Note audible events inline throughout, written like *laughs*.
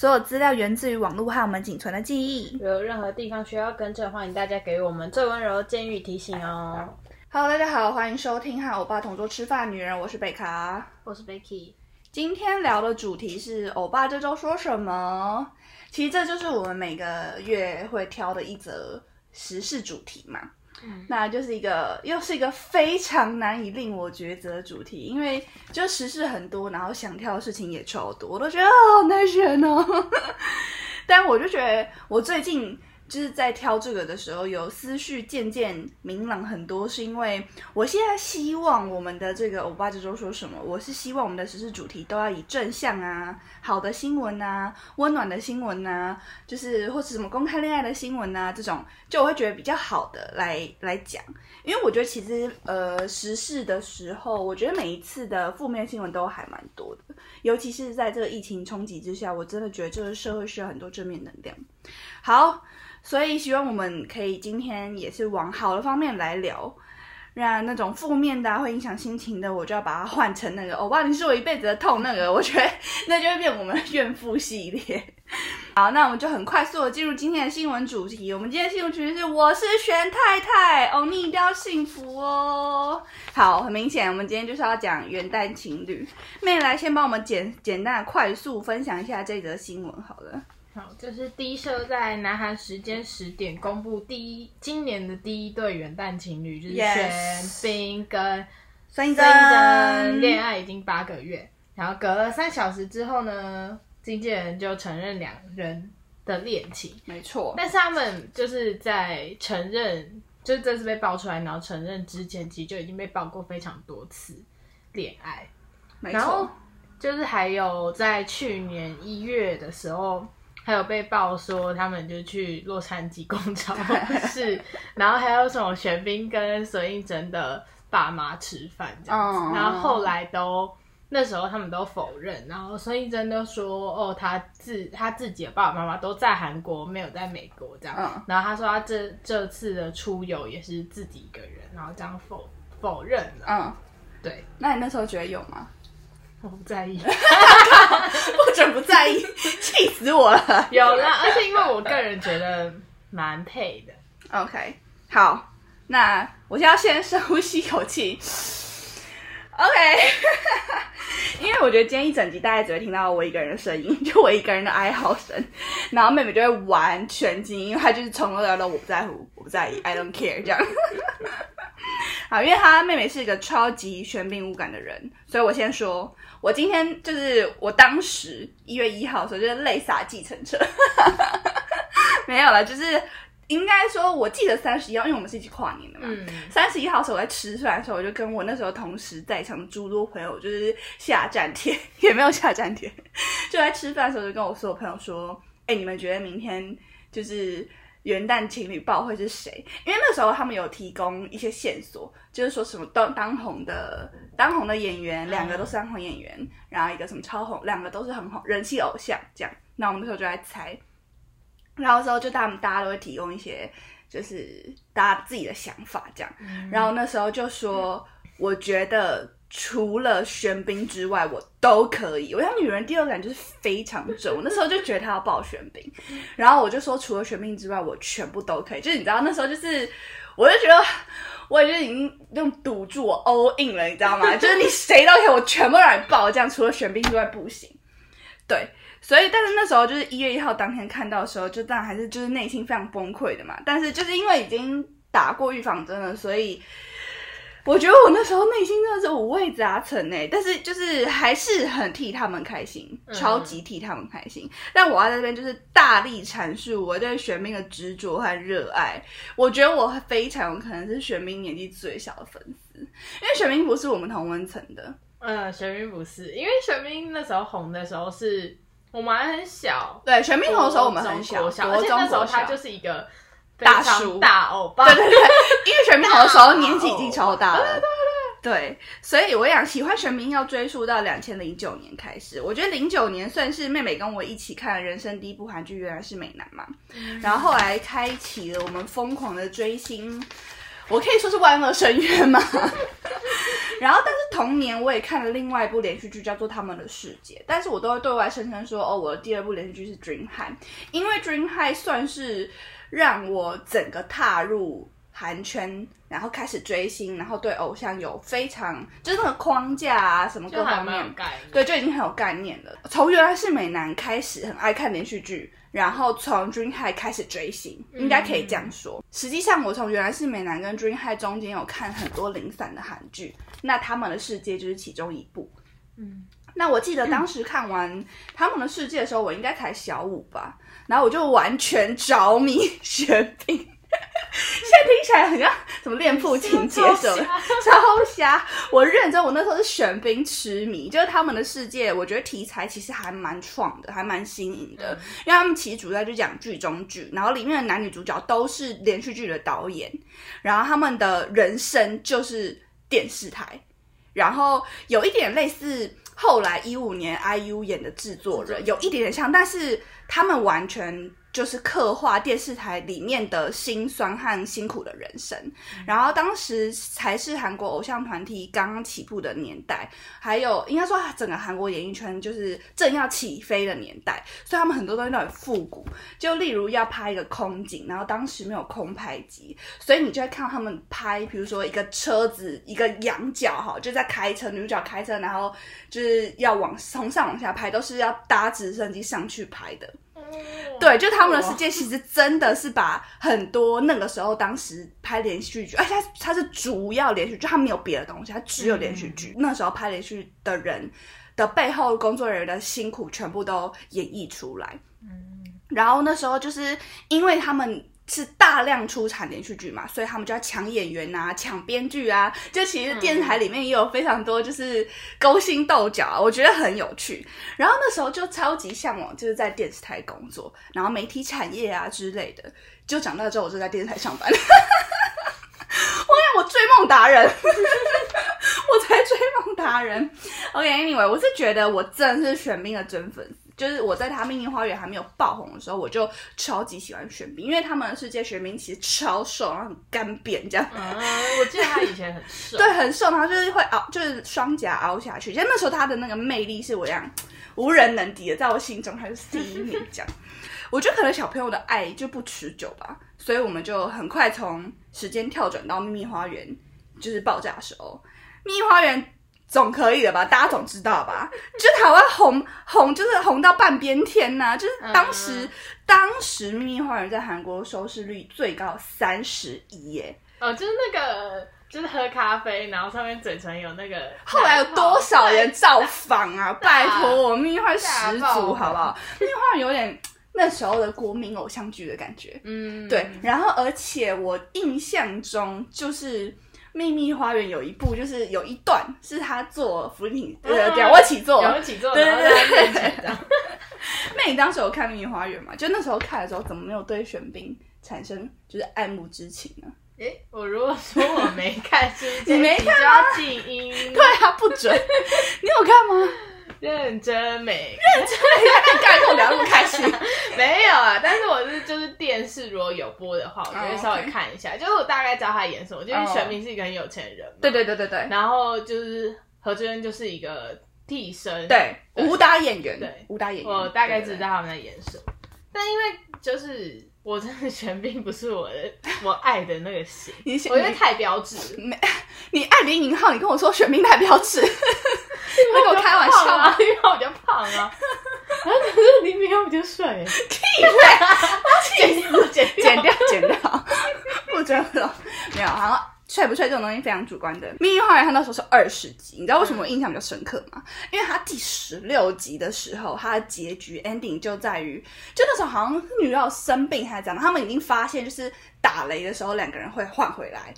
所有资料源自于网络和我们仅存的记忆。有任何地方需要更正，欢迎大家给我们最温柔的建议提醒哦。Hello，大家好，欢迎收听和欧巴同桌吃饭女人，我是贝卡。我是 Becky，今天聊的主题是欧巴这周说什么？其实这就是我们每个月会挑的一则时事主题嘛。那就是一个又是一个非常难以令我抉择的主题，因为就时事很多，然后想跳的事情也超多，我都觉得好难选哦。*laughs* 但我就觉得我最近就是在挑这个的时候，有思绪渐渐明朗很多，是因为我现在希望我们的这个欧巴这周说什么，我是希望我们的时事主题都要以正向啊、好的新闻啊、温暖的新闻啊，就是或是什么公开恋爱的新闻啊这种，就我会觉得比较好的来来讲，因为我觉得其实呃时事的时候，我觉得每一次的负面新闻都还蛮多的，尤其是在这个疫情冲击之下，我真的觉得这个社会需要很多正面能量。好，所以希望我们可以今天也是往好的方面来聊。让那种负面的、啊、会影响心情的，我就要把它换成那个“欧巴，你是我一辈子的痛”那个，我觉得那就会变我们的怨妇系列。*laughs* 好，那我们就很快速的进入今天的新闻主题。我们今天的新闻主题是“我是玄太太”，哦，你一定要幸福哦。好，很明显，我们今天就是要讲元旦情侣。妹来先帮我们简简单的、快速分享一下这则新闻好了。好，这是第一社在南韩时间十点公布第一今年的第一对元旦情侣，就是 Yes 玄彬跟孙艺孙艺珍珍恋爱已经八个月，然后隔了三小时之后呢，经纪人就承认两人的恋情，没错，但是他们就是在承认，就是这次被爆出来，然后承认之前其实就已经被爆过非常多次恋爱，没然后错，就是还有在去年一月的时候，还有被爆说他们就去洛杉矶工厂 *laughs* 是，然后还有什么玄彬跟孙艺珍的爸妈吃饭这样然后后来都。那时候他们都否认，然后孙艺珍都说，哦，他自他自己的爸爸妈妈都在韩国，没有在美国这样。嗯然后他说他这这次的出游也是自己一个人，然后这样否否认了。嗯，对，那你那时候觉得有吗？*laughs* 我不在意。不准不在意，*laughs* 气死我了。有啦，而且因为我个人觉得蛮配的。OK，好，那我现在先深呼吸一口气。OK，*laughs* 因为我觉得今天一整集大家只会听到我一个人的声音，就我一个人的哀嚎声，然后妹妹就会完全静音，因为她就是从头到尾都我不在乎，我不在意，I don't care 这样。好，因为他妹妹是一个超级玄彬无感的人，所以我先说，我今天就是我当时一月一号的时候就是泪洒计程车，*laughs* 没有了，就是应该说，我记得三十一号，因为我们是一起跨年的嘛。嗯，三十一号的时候我在吃饭的时候，我就跟我那时候同时在场的诸多朋友，就是下站帖，*laughs* 也没有下站帖，就在吃饭的时候就跟我所有朋友说：“哎、你们觉得明天就是元旦情侣报会是谁？”因为那时候他们有提供一些线索，就是说什么当当红的当红的演员，两个都是当红演员，然后一个什么超红，两个都是很红人气偶像这样。那我们那时候就在猜，然后之后就他们大家都会提供一些。就是大家自己的想法这样，然后那时候就说，我觉得除了玄彬之外，我都可以。我想女人第二感就是非常重，我那时候就觉得她要抱玄彬，然后我就说除了玄彬之外，我全部都可以。就是你知道那时候就是，我就觉得我已经用赌注我 all in 了，你知道吗？就是你谁都可以，我全部让你抱，这样除了玄彬之外不行。对，所以但是那时候就是一月一号当天看到的时候，就当然还是就是内心非常崩溃的嘛。但是就是因为已经打过预防针了，所以我觉得我那时候内心真的是五味杂陈哎。但是就是还是很替他们开心，嗯超级替他们开心。但我要在这边就是大力阐述我对玄彬的执着和热爱。我觉得我非常有可能是玄彬年纪最小的粉丝，因为玄彬不是我们同温层的。嗯，玄彬不是，因为玄彬那时候红的时候是我们还很小，对，玄彬红的时候我们很小，而且那时候他就是一个非大叔大欧巴，对对对，因为玄彬好的时候年纪已经超大了。对，所以我想喜欢玄彬要追溯到两千零九年开始。我觉得零九年算是妹妹跟我一起看的人生第一部韩剧，原来是美男嘛。然后后来开启了我们疯狂的追星，我可以说是万恶深渊嘛。*laughs* 然后，但是同年我也看了另外一部连续剧，叫做《他们的世界》，但是我都会对外声称说，哦，我的第二部连续剧是《Dream High》，因为《Dream High》算是让我整个踏入韩圈，然后开始追星，然后对偶像有非常就是那个框架啊什么各就还方面，蛮有概念。对，就已经很有概念了。从原来是美男开始很爱看连续剧，然后从 Dream High 开始追星，应该可以这样说。实际上，我从原来是美男跟 Dream High 中间有看很多零散的韩剧，那他们的世界就是其中一部。嗯，那我记得 *clears throat* 当时看完他们的世界的时候，我应该才小五吧，然后我就完全着迷 *laughs* 玄彬。现在听起来很像什么恋父情节什么的，超瞎！我认真，我那时候是玄彬痴迷，就是他们的世界，我觉得题材其实还蛮创的，还蛮新颖的，因为他们其实主要就讲剧中剧，然后里面的男女主角都是连续剧的导演，然后他们的人生就是电视台，然后有一点类似后来一五年 IU 演的制作人，有一点点像，但是他们完全就是刻画电视台里面的辛酸和辛苦的人生。然后当时才是韩国偶像团体刚刚起步的年代，还有应该说整个韩国演艺圈就是正要起飞的年代，所以他们很多东西都很复古。就例如要拍一个空景，然后当时没有空拍机，所以你就会看到他们拍，比如说一个车子一个仰角哈，就在开车，女主角开车，然后就是要往从上往下拍，都是要搭直升机上去拍的。对，就他们的世界其实真的是把很多那个时候当时拍连续剧，而且它它是主要连续剧，它没有别的东西，它只有连续剧。那时候拍连续剧的人的背后工作人员的辛苦全部都演绎出来。嗯，然后那时候就是因为他们是大量出产连续剧嘛，所以他们就要抢演员啊、抢编剧啊。就其实电视台里面也有非常多就是勾心斗角啊，我觉得很有趣。然后那时候就超级向往，就是在电视台工作，然后媒体产业啊之类的。就长大之后，我就在电视台上班。*laughs* 我想我追梦达人，*laughs* 我才追梦达人。OK，Anyway，、我是觉得我真的是玄彬的真粉丝。就是我在他《秘密花园》还没有爆红的时候，我就超级喜欢玄彬，因为他们的世界玄彬其实超瘦，然后很干瘪这样。嗯，我记得他以前很瘦，对，很瘦，然后就是会凹，就是双颊凹下去。就那时候他的那个魅力是我这样无人能敌的，在我心中他是第一名这样。我觉得可能小朋友的爱就不持久吧，所以我们就很快从时间跳转到《秘密花园》就是爆炸的时候，《秘密花园》总可以了吧？大家总知道吧？就台湾红红就是红到半边天呐、就是当时、嗯当时《秘密花园》在韩国收视率最高三十一耶。哦，就是那个，就是喝咖啡，然后上面嘴唇有那个。*laughs* 后来有多少人造访啊？拜托我，秘密花园大始祖，好不好？秘密花园有点那时候的国民偶像剧的感觉。嗯，对，然后而且我印象中就是《秘密花园》有一部，就是有一段是他做伏地挺，呃，仰卧起坐，仰卧起坐，对对对。那 *laughs* 你当时有看《秘密花园》吗？就那时候看的时候，怎么没有对玄彬产生就是爱慕之情呢？诶，我如果说我没看，是不是 *laughs* 你没这一集就要静音？对啊，不准！*laughs* 你有看吗？认真没你刚才跟我聊那么开心，没有啊，但是我是就是有播的话，我就会哦稍微看一下，就是我大概知道他演什么，就是哦。玄彬是一个很有钱的人嘛，对对对对对。然后就是何志恩就是一个替身，，对，武打演员，对。武打演员，我大概知道他们在演什么，但因为就是我真的玄彬不是我的我爱的那个型，你我觉得太标志没，你爱林颖浩，你跟我说玄彬太标志，你在跟我开玩笑吗？*laughs* 啊，因为我比较胖啊，然 *laughs* 后可是林明浩比较帅耶，剪掉剪剪掉，剪掉，*laughs* 不准了。没有，好像帅不帅这种东西非常主观的。《命运花园》它那时候是二十集，你知道为什么我印象比较深刻吗？因为它第十六集的时候，它的结局 ending 就在于，就那时候好像是女主角生病还是怎样，他们已经发现就是打雷的时候两个人会换回来，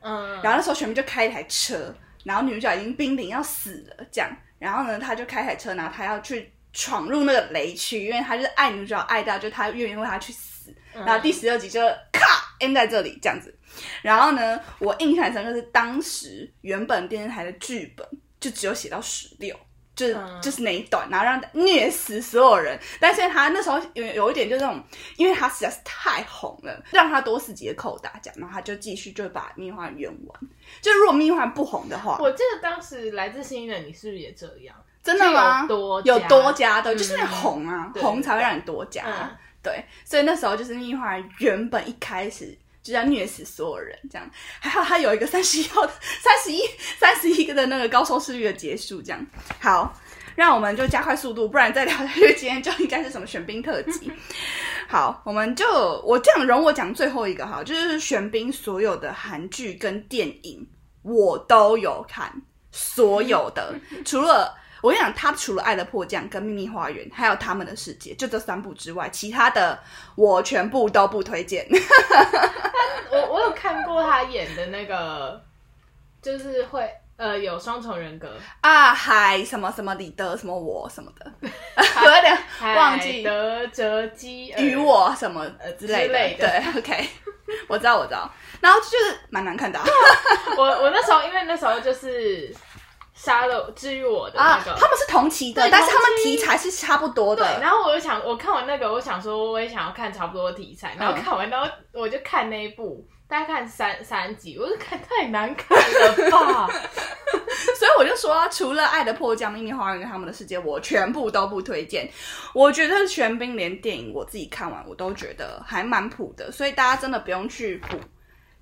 嗯，然后那时候全部就开一台车，然后女主角已经濒临要死了，这样，然后呢，他就开台车，然后他要去闯入那个雷区，因为他就是爱女主角爱到，就他愿意为她去死。然后第十六集就咔 end 在这里这样子。然后呢，我印象很深刻是当时原本电视台的剧本就只有写到十六，就是、嗯就是那一段，然后让虐死所有人。但是他那时候有有一点就是那种，因为他实在是太红了，让他多死几个扣大奖，然后他就继续就把《蜜花圆完。就如果《蜜花不红的话，我记得当时来自星的你是不是也这样？真的吗？有多有加多加的，嗯就是那红啊，对红才会让你多加。嗯对，所以那时候就是蜜花原本一开始就要虐死所有人，这样，还好他有一个三十一号的三十一三十一个的那个高收视率的结束，这样好。让我们就加快速度，不然再聊下去，今天就应该是什么玄彬特辑。*laughs* 好，我们就我这样容我讲最后一个哈，就是玄彬所有的韩剧跟电影我都有看，所有的 *laughs* 除了我跟你讲，他除了《爱的迫降》跟《秘密花园》，还有《他们的世界》，就这三部之外，其他的我全部都不推荐。*laughs* 我我有看过他演的那个，就是会呃有双重人格，啊，海什么什么李德什么我什么的，*laughs* 我有点忘记德哲基尔与我什么之类的。类的对，OK，*laughs* 我知道我知道。然后就是蛮难看的啊，我我那时候因为那时候就是杀了治愈我的啊那个。他们是同期的，对但是他们题材是差不多对，的。然后我就想，我看完那个，我想说我也想要看差不多的题材，然后嗯看完，然后我就看那一部，大概看三三集，我就看太难看了吧？*laughs* 所以我就说，除了《爱的迫降》《秘密花园》跟《他们的世界》，我全部都不推荐。我觉得玄彬连电影我自己看完，我都觉得还蛮普的，所以大家真的不用去补。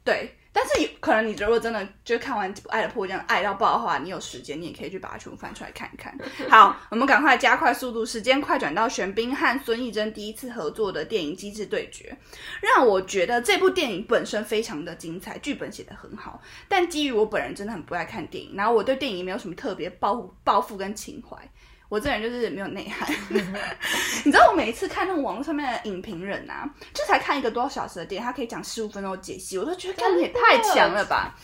对，但是有可能你如果真的就看完《爱的迫降》爱到爆的话，你有时间，你也可以去把它全部翻出来看一看。*laughs* 好，我们赶快加快速度，时间快转到玄彬和孙艺珍第一次合作的电影《机智对决》，让我觉得这部电影本身非常的精彩，剧本写得很好。但基于我本人真的很不爱看电影，然后我对电影没有什么特别抱抱负跟情怀。我这人就是没有内涵，*laughs* 你知道我每一次看那种网络上面的影评人啊，就才看一个多小时的电影，他可以讲十五分钟的解析，我都觉得看你也太强了吧！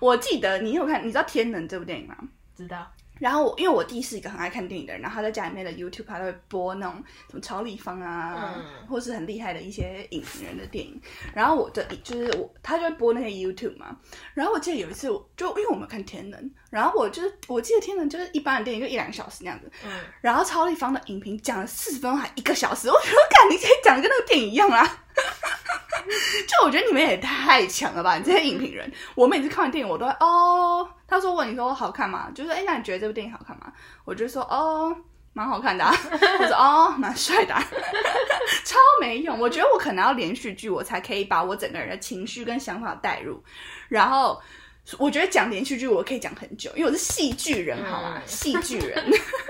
我记得你有看，你知道《天能》这部电影吗？知道，然后我因为我弟是一个很爱看电影的人，然后他在家里面的 YouTube 他都会播那种什么超立方啊，嗯或是很厉害的一些影评人的电影。然后我的就是我他就会播那些 YouTube 嘛。然后我记得有一次我就因为我没有看天能，然后我就是我记得天能就是一般的电影就一两个小时那样子，嗯，然后超立方的影评讲了四十分钟还一个小时，我觉得干你可以讲的跟那个电影一样啊。*laughs* 就我觉得你们也太强了吧！你这些影评人，我每次看完电影我都会哦，他说问你说好看吗？就是哎，那你觉得这部电影好看吗？我就说哦，蛮好看的、啊。*laughs* 我说哦，蛮帅的、啊，*laughs* 超没用。我觉得我可能要连续剧，我才可以把我整个人的情绪跟想法带入，然后。我觉得讲连续剧我可以讲很久，因为我是戏剧人，好吗？嗯戏剧人。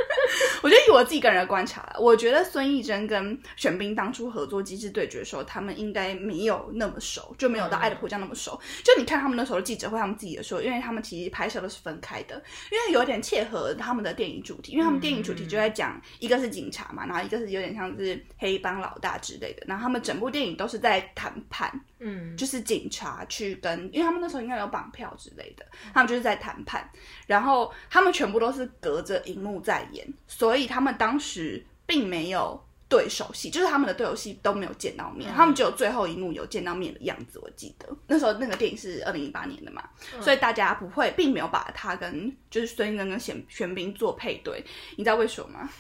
*laughs* 我觉得以我自己个人的观察，我觉得孙艺珍跟玄彬当初合作《机智对决》的时候，他们应该没有那么熟，就没有到《爱的迫降》那么熟。就你看他们那时候的记者会，他们自己也说，因为他们其实拍摄都是分开的，因为有点切合他们的电影主题，因为他们电影主题就在讲一个是警察嘛，然后一个是有点像是黑帮老大之类的，然后他们整部电影都是在谈判，嗯，就是警察去跟，因为他们那时候应该有绑票之类的，他们就是在谈判，然后他们全部都是隔着荧幕在演，所以他们当时并没有对手戏，就是他们的对手戏都没有见到面，他们只有最后一幕有见到面的样子。我记得那时候那个电影是二零一八年的嘛，所以大家不会，并没有把他跟就是孙艺珍跟玄玄彬做配对，你知道为什么吗？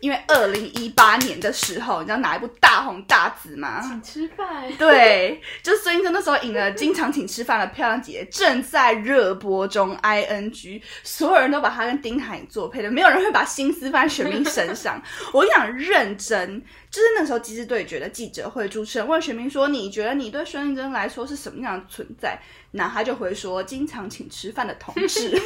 因为二零一八年的时候，你知道哪一部大红大紫吗？请吃饭。对，就是孙艺珍那时候赢了经常请吃饭的漂亮姐姐，正在热播中，ing，所有人都把她跟丁海寅做配的，没有人会把心思放在玄彬身上。*laughs* 我跟你讲，认真，就是那时候《机智对决》的记者会，主持人问玄彬说：“你觉得你对孙艺珍来说是什么样的存在？”那他就回说：“经常请吃饭的同事。*laughs* ”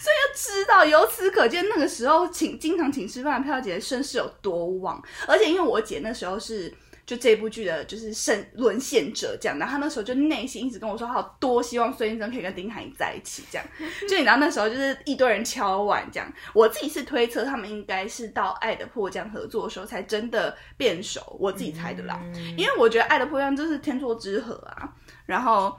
所以就知道，由此可见，那个时候请经常请吃饭的漂亮姐姐声势有多旺。而且因为我姐那时候是就这部剧的就是胜沦陷者这样，然后她那时候就内心一直跟我说，她有多希望孙艺珍可以跟丁海寅在一起这样。*laughs* 就你知道那时候就是一堆人敲碗这样，我自己是推测他们应该是到《爱的迫降》合作的时候才真的变熟，我自己猜的啦。因为我觉得《爱的迫降》就是天作之合啊，然后。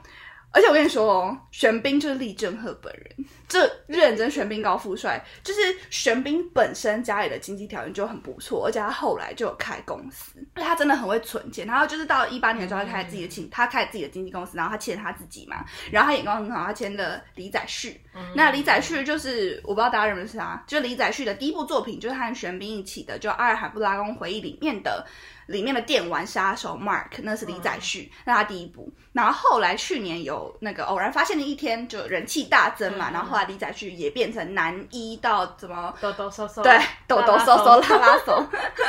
而且我跟你说哦，玄彬就是厉正赫本人，这认真玄彬高富帅，就是玄彬本身家里的经济条件就很不错，而且他后来就有开公司，他真的很会存钱。然后就是到一八年的时候，他开自己的经，他开自己的经纪公司，然后他签他自己嘛，然后他眼光很好，他签了李宰旭。那李宰旭就是我不知道大家认不认识他，就是李宰旭的第一部作品就是和玄彬一起的，就《阿尔罕布拉宫回忆》里面的。里面的电玩杀手 Mark，那是李载旭，那他第一部。然后后来去年有那个偶然发现的一天，就人气大增嘛。然后后来李载旭也变成男一到怎么抖抖嗖嗖，对，抖抖嗖嗖拉拉手。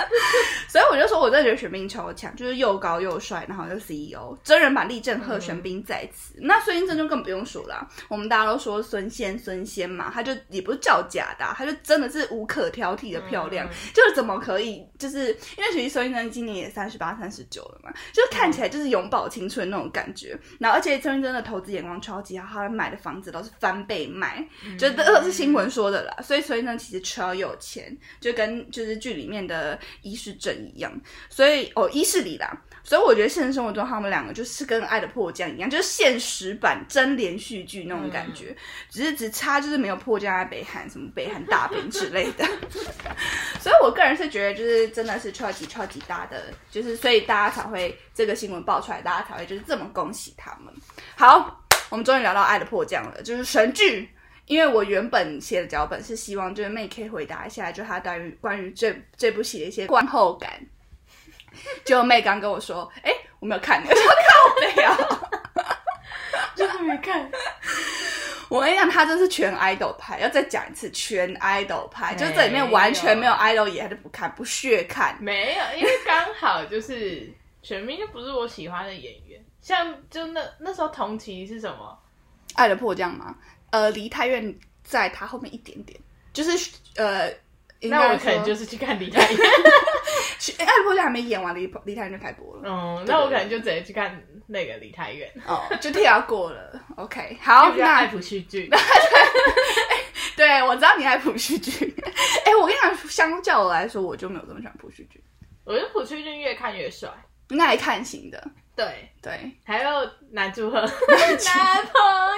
*laughs* 所以我就说，我真的觉得玄彬超强，就是又高又帅，然后又 CEO，真人版立正赫玄彬在此。那孙英正就更不用数了，我们大家都说孙仙孙仙嘛，他就也不是叫假的，他就真的是无可挑剔的漂亮，就是怎么可以，就是因为其实孙英正今年也三十八、三十九了嘛，就看起来就是永葆青春那种感觉。然后而且孙英正的投资眼光超级好，他买的房子都是翻倍卖，就这是新闻说的啦。所以所以呢其实超有钱，就跟就是剧里面的伊势正一样。所以哦，伊势里啦。所以我觉得现实生活中他们两个就是跟《爱的迫降》一样，就是现实版真连续剧那种感觉，只是只差就是没有迫降在北韩，什么北韩大兵之类的。*laughs* 所以我个人是觉得，就是真的是超级超级大的，就是所以大家才会这个新闻爆出来，大家才会就是这么恭喜他们。好，我们终于聊到《爱的迫降》了，就是神剧。因为我原本写的脚本是希望就是妹可以回答一下，就她关于关于这这部戏的一些观后感。*laughs* 就妹刚跟我说，哎，我没有看，我说靠背啊，真的没 *laughs* 看。*laughs* 我跟你讲，他真是全 idol 派，要再讲一次，全 idol 派，就这里面完全没有 idol 演，他就不看，不屑看。没有，因为刚好就是全民就不是我喜欢的演员，像就那那时候同期是什么《爱的迫降》吗？呃，离太远在他后面一点点，就是呃。那我可能就是去看《李太远》，哎，爱的迫降还没演完，《李李太远》就开播了。嗯，那我可能就直接去看那个《李太远》哦，就跳过了。OK，好，那爱普续剧。对，我知道你爱普续剧。哎，我跟你讲，相较来说，我就没有这么喜欢普续剧。我觉得普续剧越看越帅，耐看型的。对对，还有男主和 *laughs* 男朋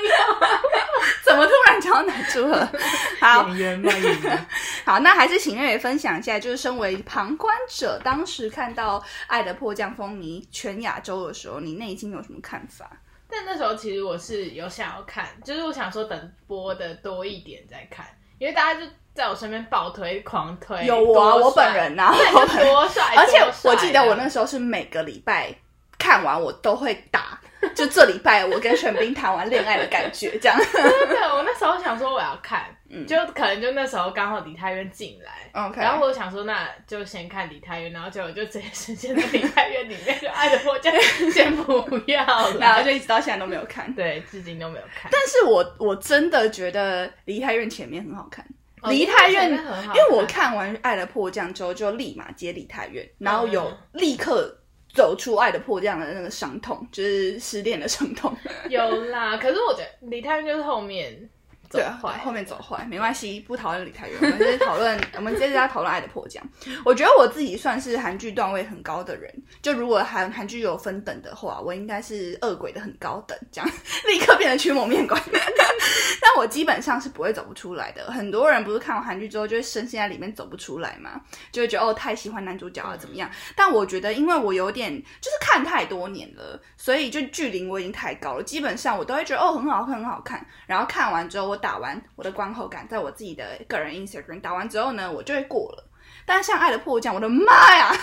友，*laughs* 怎么突然讲到男主和？*laughs* 好演员嘛演员。好，那还是请月月分享一下，就是身为旁观者，当时看到《爱的迫降》风靡全亚洲的时候，你内心有什么看法？但那时候其实我是有想要看，就是我想说等播的多一点再看，因为大家就在我身边爆推狂推，有我我本人呐，多帅，而且我记得我那时候是每个礼拜。看完我都会打，*laughs* 就这礼拜我跟玄彬谈完恋爱的感觉，这样。对，我那时候想说我要看，嗯就可能就那时候刚好李太院进来，OK。然后我想说那就先看李太院，然后结果就直接呈现在李太院里面，就爱的迫降先不要了，然后就一直到现在都没有看，对，至今都没有看。但是我我真的觉得李泰院前面很好看，梨泰院，因为我看完爱的迫降之后就立马接梨泰院，然后有立刻。走出爱的迫降的那个伤痛，就是失恋的伤痛。有啦，可是我觉得李太就是后面。对，后面走坏没关系，不讨论李太远，我们接着讨论，我们接着在讨论《爱的迫降》。我觉得我自己算是韩剧段位很高的人，就如果韩韩剧有分等的话，我应该是恶鬼的很高等，这样 *laughs* 立刻变成驱魔面馆。*laughs* 但我基本上是不会走不出来的。很多人不是看完韩剧之后就会深陷在里面走不出来嘛，就会觉得哦太喜欢男主角了怎么样？但我觉得，因为我有点就是看太多年了，所以就距离我已经太高了，基本上我都会觉得哦很好看很好看。然后看完之后我。打完我的观后感，在我自己的个人 Instagram 打完之后呢，我就会过了。但是像《爱的迫降》，我的妈呀！*laughs*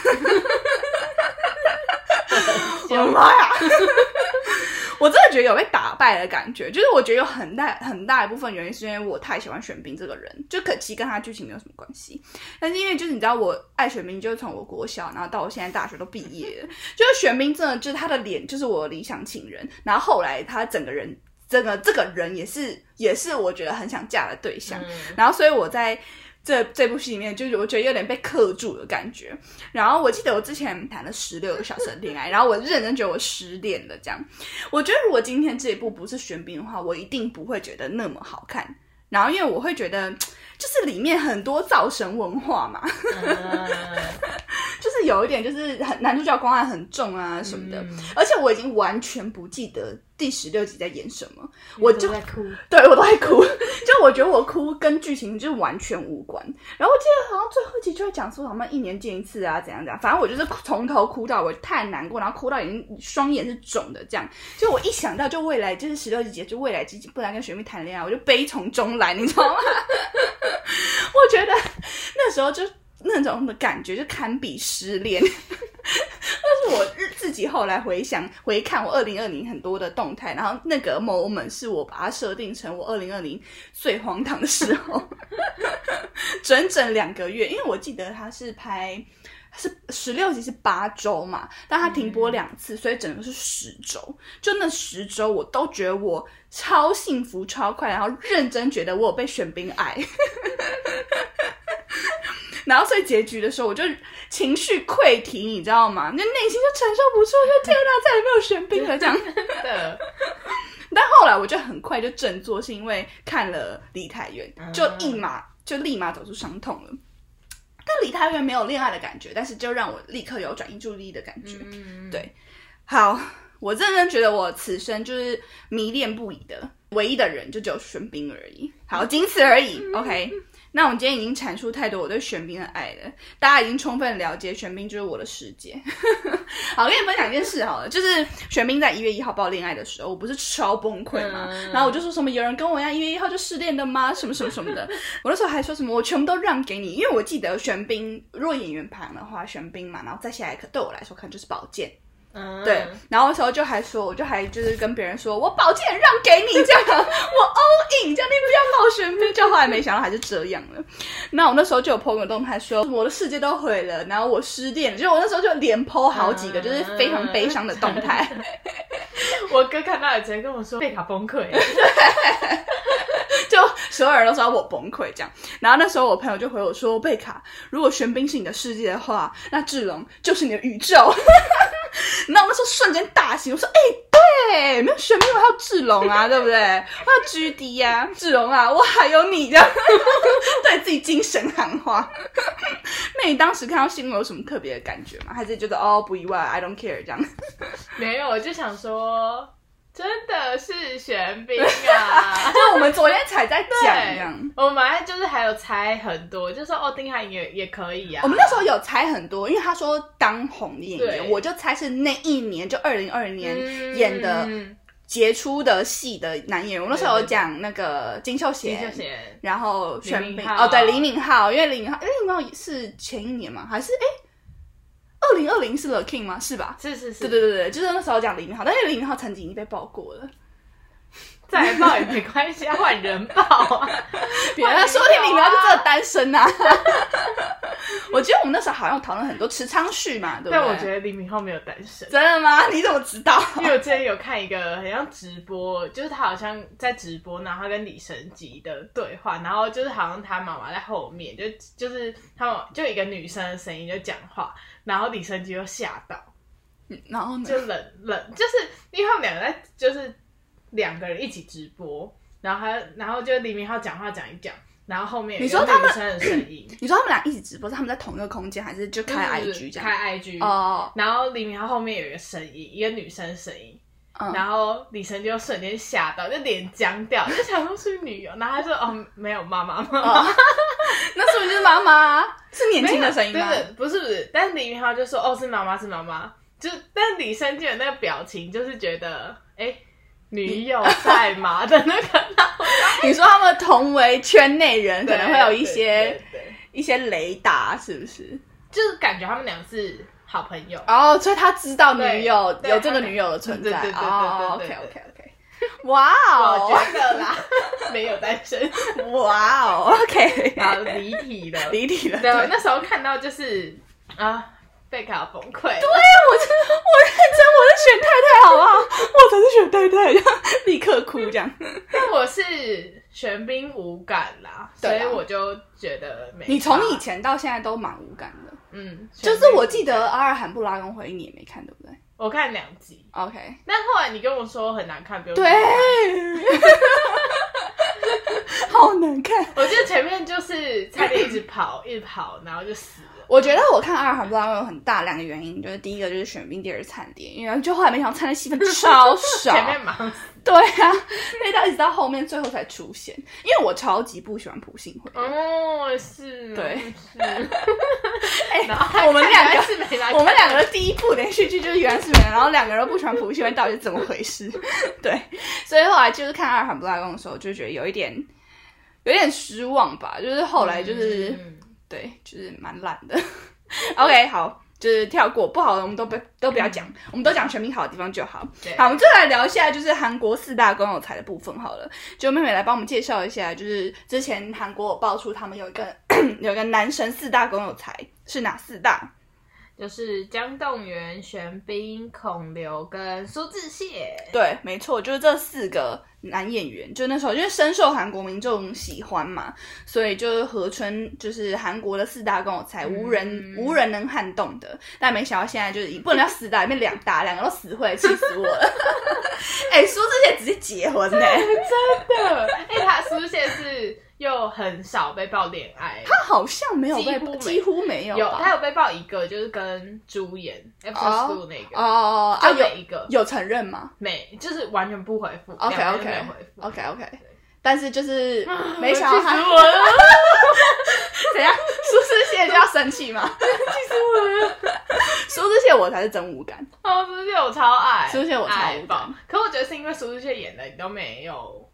我的妈呀！我真的觉得有被打败的感觉，就是我觉得有很大很大一部分原因是因为我太喜欢玄彬这个人，就可其实跟他剧情没有什么关系。但是因为就是你知道，我爱玄彬，就是从我国小，然后到我现在大学都毕业了，就是玄彬真的就是他的脸就是我理想情人，然后后来他整个人。这个这个人也是也是我觉得很想嫁的对象，然后所以我在这这部戏里面，就是我觉得有点被克住的感觉。然后我记得我之前谈了十六个小时的恋爱，*laughs* 然后我认真觉得我失恋了。这样，我觉得如果今天这一部不是玄彬的话，我一定不会觉得那么好看。然后因为我会觉得，就是里面很多造神文化嘛，就是有一点就是很男主角光环很重啊什么的，嗯而且我已经完全不记得第十六集在演什么，我就在哭，*laughs* 对我都在哭，*laughs* 就我觉得我哭跟剧情就是完全无关。然后我记得好像最后一集就会讲说，好像一年见一次啊，怎样怎样，反正我就是从头哭到我，太难过，然后哭到已经双眼是肿的这样。就我一想到就未来就是十六集结束，未来几集不然跟学妹谈恋爱，我就悲从中来，你知道吗？*laughs* 我觉得那时候就那种的感觉就堪比失恋。*laughs* 但是我自己后来回想回看我二零二零很多的动态，然后那个 moment 是我把它设定成我二零二零最荒唐的时候，*laughs* 整整两个月，因为我记得他是拍。是十六集是八周嘛，但他停播两次，所以整个是十周。就那十周，我都觉得我超幸福、超快，然后认真觉得我有被选兵爱。然后所以结局的时候，我就情绪溃堤，你知道吗？那内心就承受不住，就天哪，再也没有玄彬了这样。*laughs* 的，但后来我就很快就振作，是因为看了《李泰源》，就一马就立马走出伤痛了。但《李泰源》没有恋爱的感觉，但是就让我立刻有转移注意力的感觉。嗯，对好，我认真觉得我此生就是迷恋不已的唯一的人，就只有玄彬而已。好，仅此而已。OK，那我们今天已经阐述太多我对玄彬的爱了，大家已经充分了解玄彬就是我的世界。*laughs* 好，跟你分享一件事好了，就是玄彬在一月一号报恋爱的时候，我不是超崩溃吗？嗯然后我就说什么有人跟我一样一月一号就失恋的吗？什么什么什么的。我那时候还说什么我全部都让给你，因为我记得玄彬如果演员排行的话，玄彬嘛，然后再下来可对我来说可能就是宝剑。嗯，对，然后那时候就还说，我就还就是跟别人说，我宝剑让给你这样，我 all in 这样，你不要冒玄冰。就后来没想到还是这样了。那我那时候就有 po 个动态说，我的世界都毁了，然后我失恋了，就我那时候就连 po 好几个，嗯就是非常悲伤的动态。我哥看到了直接跟我说贝卡崩溃，*laughs* 就所有人都说我崩溃这样。然后那时候我朋友就回我说：“贝卡，如果玄彬是你的世界的话，那志龙就是你的宇宙。”那我那时候瞬间大喜，我说：“哎、对，没有玄彬，我还有志龙啊，对不对？我还有 GD 呀、啊，志龙啊，我还有你这样，*laughs* 对自己精神喊话。*laughs* 那你当时看到新闻有什么特别的感觉吗？还是觉得哦不意外，I don't care 这样？*laughs* 没有，我就想说，真的是玄彬啊。*laughs* 就我们昨天才在讲一样。我们还就是还有猜很多，就说哦，丁海寅也也可以啊。我们那时候有猜很多，因为他说当红的演员，我就猜是那一年就二零二零年嗯演的嗯杰出的戏的男演员。我那时候有讲那个金秀金秀贤，然后玄彬哦，对李敏镐，因为李敏镐，哎李敏镐是前一年嘛？还是哎二零二零是 The King 吗？是吧？是是是，对对对对，就是那时候讲李敏镐，但是李敏镐曾经已经被爆过了，再报也没关系，要，换人报啊。*laughs* 别人说不定李敏镐就真的单身啊。*laughs* 我觉得我们那时候好像讨论很多池昌旭嘛，对不对？但我觉得李敏镐没有单身。真的吗？你怎么知道？因为我之前有看一个很像直播，就是他好像在直播，然后他跟李神吉的对话，然后就是好像他妈妈在后面，就就是他们就一个女生的声音就讲话，然后李神吉就吓到，然后呢？就冷冷，就是因为他们两个在就是两个人一起直播，然后他然后就李明浩讲话讲一讲，然后后面你说他们女生的声音，*coughs* 你说他们俩一起直播，是他们在同一个空间，还是就开 IG 这样？开 IG，、哦，然后李明浩后面有一个声音，一个女生声音。嗯，然后李晨就瞬间吓到，就脸僵掉，就想说是女友，然后他说哦没有妈妈妈妈，哦，*laughs* 那是不是就是妈妈？是年轻的声音吗？不是不是，但是李明浩就说哦是妈妈是妈妈，就但李生基的那个表情就是觉得哎女友在吗的那个，你说他们同为圈内人，可能会有一些一些雷达，是不是？就是感觉他们俩是好朋友，哦，所以他知道女友有这个女友的存在。对对对，OK OK OK，哇我哦，觉得啦没有单身，哇哦，OK，好离题了，*laughs* 离题了。对，对，那时候看到就是啊贝卡崩溃，对我真的我认真，我是选太太，好不好？*laughs* 我才是选太太，这 *laughs* 样立刻哭这样。*laughs* 但我是玄彬无感啦，所以我就觉得没。你从以前到现在都蛮无感的，嗯，就是我记得《阿尔罕布拉宫回忆》你也没看，对不对我看两集，？OK，但后来你跟我说很难看，不用对，好难看。我记得前面就是差点一直跑，一直跑，然后就死了。我觉得我看二韩不知道有很大两个原因，就是第一个就是选兵，第二是惨烈，因为就后来没想到惨烈戏份 *laughs* 超少，前面忙死。对啊，所以他一直到后面最后才出现。因为我超级不喜欢朴信惠，哦，是，对是。*laughs* 哎、我们两个是没来我们两个的第一部连续剧就是《原来是没人》，然后两个人都不喜欢朴信惠，到底是怎么回事？*laughs* 对，所以后来就是看《二韩不拉宫》的时候，就觉得有一点有点失望吧，就是后来就是。嗯对，就是蛮懒的。*laughs* OK，好，就是跳过不好的，我们都不都不要讲，我们都讲全民好的地方就好。好，我们就来聊一下就是韩国四大公有财的部分好了。就妹妹来帮我们介绍一下，就是之前韩国有爆出他们有一个 *clears throat* 有一个男神四大公有财是哪四大？就是姜栋元、玄彬、孔刘跟苏志燮。对，没错，就是这四个男演员，就那时候因为深受韩国民众喜欢嘛，所以就是合称就是韩国的四大公有财，无人、嗯无人能撼动的。但没想到现在就是不能叫四大，变两大，两个都死会，气死我了！*laughs* 哎、苏志燮直接结婚呢、*laughs* 真的，哎、他苏志燮是又很少被爆恋爱，他好像没有被几乎没几乎没有有？他有被爆一个，就是跟朱颜 After 哦 School 那个，哦啊，就有一个有承认吗没，就是完全不回复？OK OK 回复 OK OK，但是就是没想到他 *laughs* 怎样，苏志燮就要生气吗？气死我了！苏志燮我才是真无感。哦，苏志燮我超爱，苏志燮我超无爱。可我觉得是因为苏志燮演的你都没有，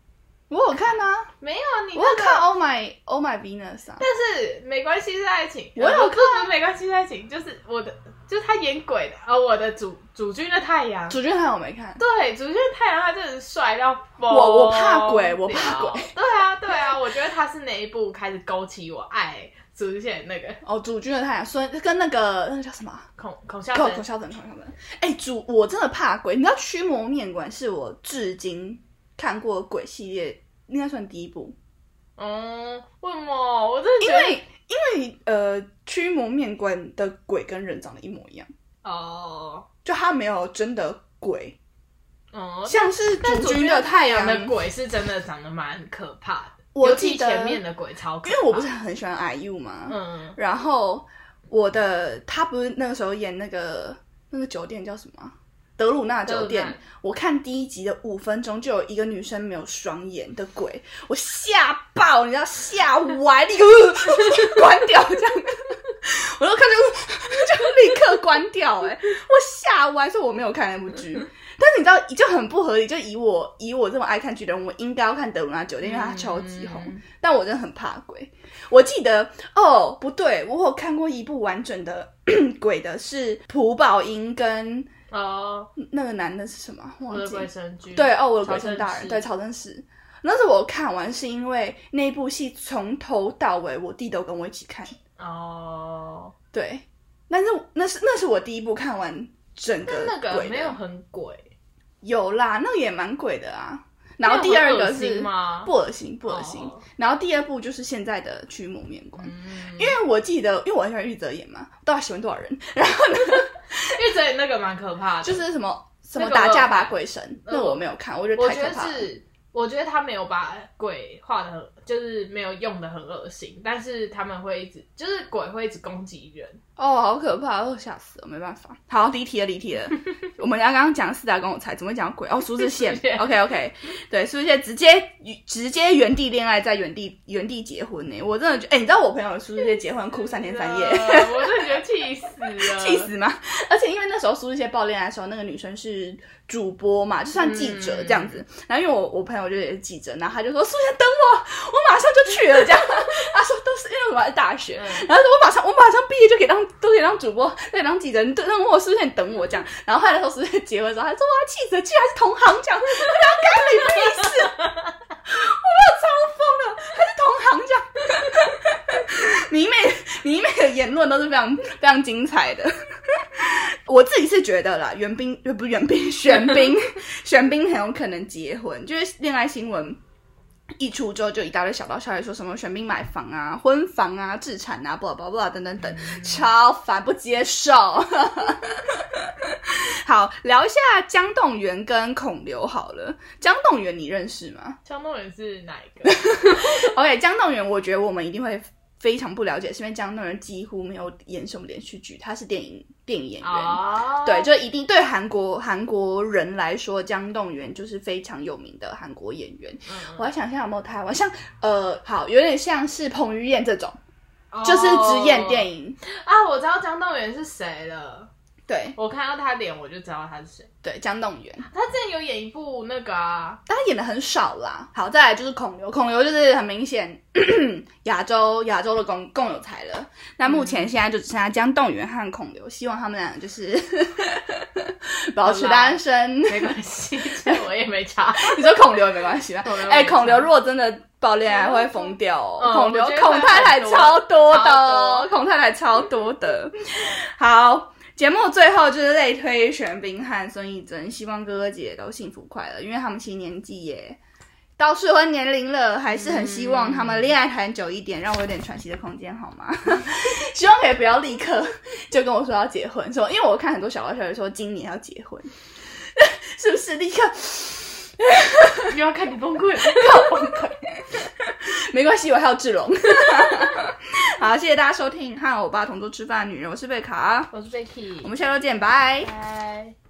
我有看啊，没有你我有看。Oh My Oh My Venus 啊，但是没关系是爱情，我有呃不不是没关系是爱情，就是我的，就是他演鬼的，哦，我的主主君的太阳，主君太阳我没看。对，主君的太阳他真的是帅到疯我我怕鬼我怕鬼。对啊对啊，我觉得他是哪一部开始勾起我爱主线那个哦，主君的太阳，所以跟那个那个叫什么啊？孔孔孝真，孔孔孝真，孔孝真。哎，主我真的怕鬼，你知道《驱魔面馆》是我至今看过鬼系列，应该算第一部，嗯，为什么？我真的觉得因为因为呃，《驱魔面馆》的鬼跟人长得一模一样，哦，就他没有真的鬼，哦，像是但主君的太阳。的鬼是真的长得蛮可怕的，我记得前面的鬼超可怕，因为我不是很喜欢 IU 嘛，嗯。然后我的他不是那个时候演那个那个酒店叫什么啊？德鲁纳酒店我看第一集的五分钟就有一个女生没有双眼的鬼，我吓爆，你知道吓歪，立刻 *laughs* 关掉这样，我就看就就立刻关掉、哎，我吓歪，所以我没有看那部剧。但是你知道，就很不合理。就以我以我这么爱看剧的人，我应该要看《德鲁纳酒店》，因为它超级红。嗯但我真的很怕鬼。我记得哦，不对，我有看过一部完整的 *clears throat* 鬼的，是朴宝英跟哦，那个男的是什么？我的忘记。鬼神剧，对哦，我的鬼神大人，是对曹真实。那是我看完是因为那部戏从头到尾，我弟都跟我一起看。哦，对，但是那是那是我第一部看完整个但那个鬼的没有很鬼，有啦，那个也蛮鬼的啊。然后第二个是不恶心，不恶心。哦然后第二部就是现在的驱魔面馆，嗯，因为我记得，因为我很喜欢玉泽演嘛，不知道喜欢多少人。然后呢，因为这里那个蛮可怕的，就是什么什么打架吧我有看鬼神，那那我没有看，我觉得太可怕了。是，我觉得他没有把鬼画的很，就是没有用的很恶心，但是他们会一直，就是鬼会一直攻击人。哦，好可怕，哦，吓死了，没办法。好，离题了，离题了。*laughs* 我们刚刚讲四大公有财，怎么会讲鬼？哦，苏志燮，OK OK，对，苏志燮直接直接原地恋爱，在原地原地结婚呢。我真的觉得，哎、你知道我朋友苏志燮结婚哭三天三夜。呃我真的觉得气死了，*laughs* 气！死吗？而且因为那时候苏志燮爆恋爱的时候，那个女生是主播嘛，就算记者这样子。然后因为我我朋友就也是记者，然后他就说苏志燮等我，我马上就去了这样。他说都是因为我在大学，嗯然后说我马上我马上毕业就可以当都可以让主播，可以当记者，你等等我苏燮等我这样。然后后来的时候苏燮结婚的时候，他说哇气死了，居然是同行这样，我想干你屁事，我要超疯了，还是同行这样。迷妹迷妹的言论都是非常非常精彩的。我自己是觉得啦，袁冰呃不是袁冰，*laughs* 玄冰玄冰很有可能结婚，就是恋爱新闻一出之后，就一大堆小道消息说什么玄冰买房啊、婚房啊、置产啊、blah blah blah 等等等，超烦，不接受。*laughs* 好，聊一下江栋元跟孔刘好了。江栋元你认识吗江栋元是哪一个？？*laughs* OK，江栋元，我觉得我们一定会非常不了解，是因为江东人几乎没有演什么连续剧，他是电影电影演员。哦，对，就一定对韩国韩国人来说，姜栋元就是非常有名的韩国演员。嗯我还想一下有没有台湾，像呃，好，有点像是彭于晏这种，哦就是只演电影。啊，我知道江栋元是谁了，对我看到他脸我就知道他是谁。对，江栋元，他之前有演一部那个啊，但他演的很少啦。好，再来就是孔刘，孔刘就是很明显 *clears throat* 亚洲亚洲的共共有才了。那目前现在就只剩下江栋元和孔刘，希望他们俩就是 *laughs* 保持单身。没关系，这我也没查。*laughs* 你说孔刘也没关系吗？哎、孔刘如果真的爆恋爱会疯掉哦。嗯孔刘孔太太超多的哦，孔太太超多的。好，节目最后就是类推玄彬和孙艺珍，希望哥哥姐姐都幸福快乐，因为他们其实年纪也。到适婚年龄了，还是很希望他们恋爱谈久一点，让我有点喘息的空间，好吗？*laughs* 希望可以不要立刻就跟我说要结婚，说，因为我看很多小道消息说今年要结婚，*laughs* 是不是立刻 *laughs* 又要看你崩溃了。崩溃？没关系，我还有志龙。*laughs* 好，谢谢大家收听和我爸同桌吃饭的女人，我是贝卡，我是 Becky，我们下周见，拜。拜。